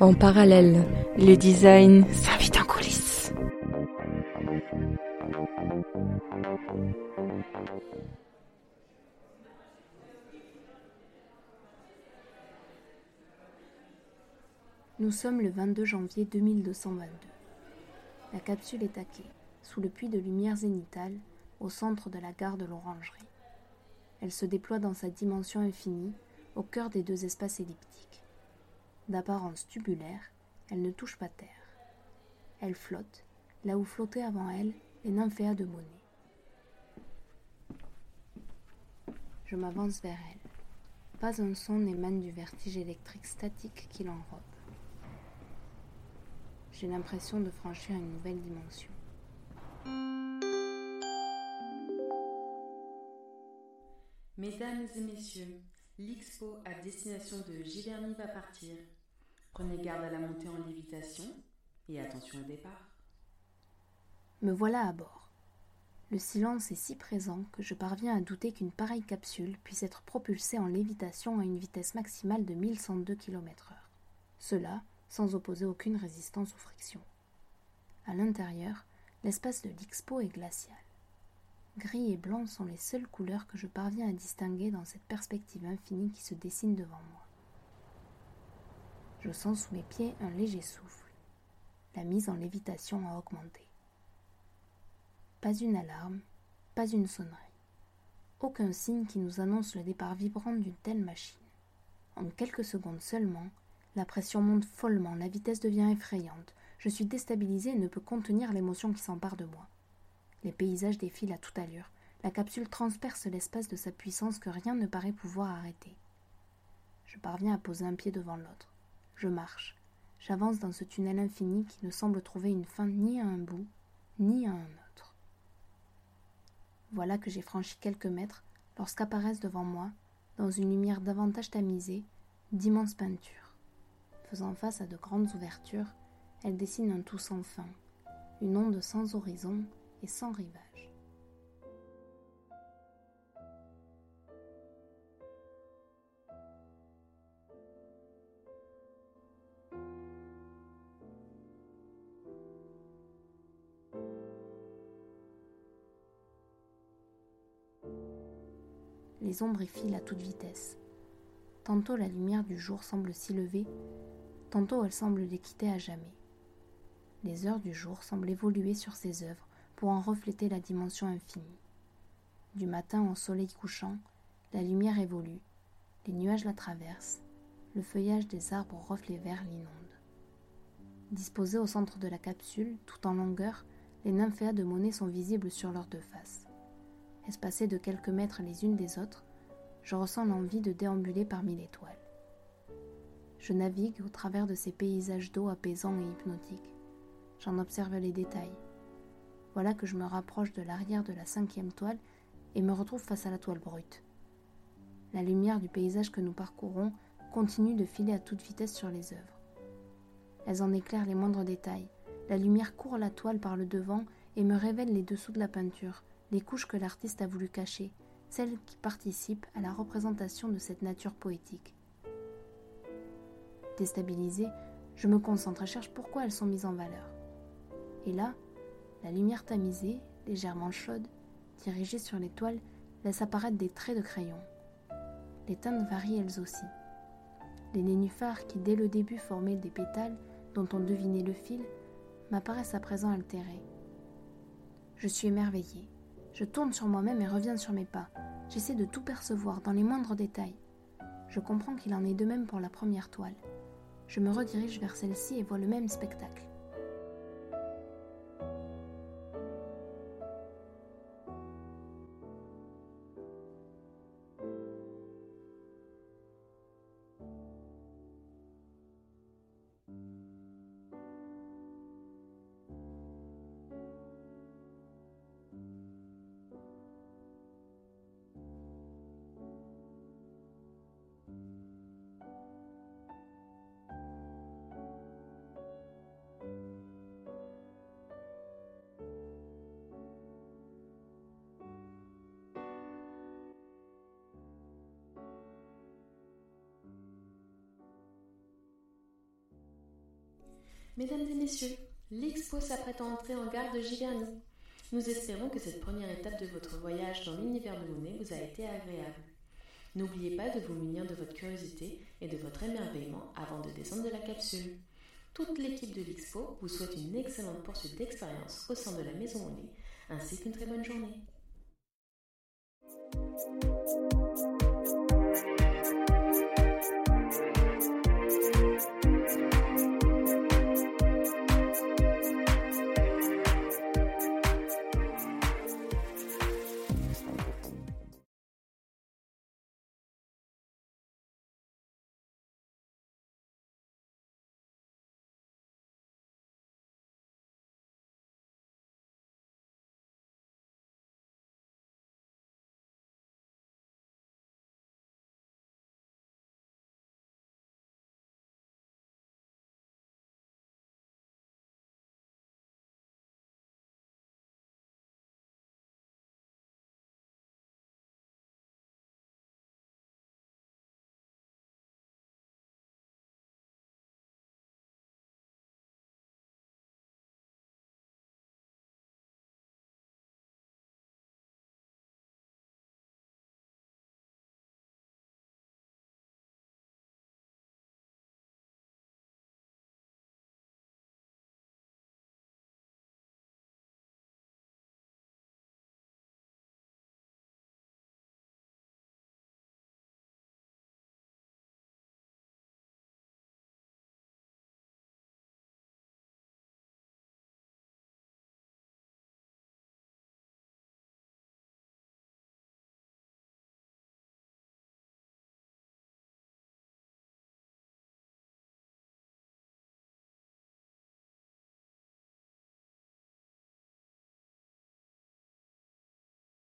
En parallèle, le design s'invite en coulisses. Nous sommes le 22 janvier 2222. La capsule est taquée, sous le puits de lumière zénitale, au centre de la gare de l'Orangerie. Elle se déploie dans sa dimension infinie, au cœur des deux espaces elliptiques. D'apparence tubulaire, elle ne touche pas terre. Elle flotte, là où flottaient avant elle les nymphéas de Monet. Je m'avance vers elle. Pas un son n'émane du vertige électrique statique qui l'enrobe. J'ai l'impression de franchir une nouvelle dimension. Mesdames et messieurs, l'Expo à destination de Giverny va partir. Prenez garde à la montée en lévitation et attention au départ. Me voilà à bord. Le silence est si présent que je parviens à douter qu'une pareille capsule puisse être propulsée en lévitation à une vitesse maximale de 1102 km/h. Cela sans opposer aucune résistance ou friction. À l'intérieur, l'espace de l'Expo est glacial. Gris et blanc sont les seules couleurs que je parviens à distinguer dans cette perspective infinie qui se dessine devant moi. Je sens sous mes pieds un léger souffle. La mise en lévitation a augmenté. Pas une alarme, pas une sonnerie. Aucun signe qui nous annonce le départ vibrant d'une telle machine. En quelques secondes seulement, la pression monte follement, la vitesse devient effrayante. Je suis déstabilisé et ne peux contenir l'émotion qui s'empare de moi. Les paysages défilent à toute allure. La capsule transperce l'espace de sa puissance que rien ne paraît pouvoir arrêter. Je parviens à poser un pied devant l'autre. Je marche. J'avance dans ce tunnel infini qui ne semble trouver une fin ni à un bout, ni à un autre. Voilà que j'ai franchi quelques mètres lorsqu'apparaissent devant moi, dans une lumière davantage tamisée, d'immenses peintures. Faisant face à de grandes ouvertures, elle dessine un tout sans fin, une onde sans horizon et sans rivage. Les ombres y filent à toute vitesse. Tantôt la lumière du jour semble s'y lever, Tantôt elle semble les quitter à jamais. Les heures du jour semblent évoluer sur ses œuvres pour en refléter la dimension infinie. Du matin au soleil couchant, la lumière évolue, les nuages la traversent, le feuillage des arbres reflets verts l'inonde. Disposés au centre de la capsule, tout en longueur, les nymphéas de Monet sont visibles sur leurs deux faces. Espacées de quelques mètres les unes des autres, je ressens l'envie de déambuler parmi les toiles. Je navigue au travers de ces paysages d'eau apaisants et hypnotiques. J'en observe les détails. Voilà que je me rapproche de l'arrière de la cinquième toile et me retrouve face à la toile brute. La lumière du paysage que nous parcourons continue de filer à toute vitesse sur les œuvres. Elles en éclairent les moindres détails. La lumière court la toile par le devant et me révèle les dessous de la peinture, les couches que l'artiste a voulu cacher, celles qui participent à la représentation de cette nature poétique. Déstabilisée, je me concentre et cherche pourquoi elles sont mises en valeur. Et là, la lumière tamisée, légèrement chaude, dirigée sur les toiles, laisse apparaître des traits de crayon. Les teintes varient elles aussi. Les nénuphars qui dès le début formaient des pétales dont on devinait le fil m'apparaissent à présent altérés. Je suis émerveillée. Je tourne sur moi-même et reviens sur mes pas. J'essaie de tout percevoir dans les moindres détails. Je comprends qu'il en est de même pour la première toile. Je me redirige vers celle-ci et vois le même spectacle. Mesdames et messieurs, l'expo s'apprête à entrer en gare de Giverny. Nous espérons que cette première étape de votre voyage dans l'univers de Monet vous a été agréable. N'oubliez pas de vous munir de votre curiosité et de votre émerveillement avant de descendre de la capsule. Toute l'équipe de l'Expo vous souhaite une excellente poursuite d'expérience au sein de la Maison Monet, ainsi qu'une très bonne journée.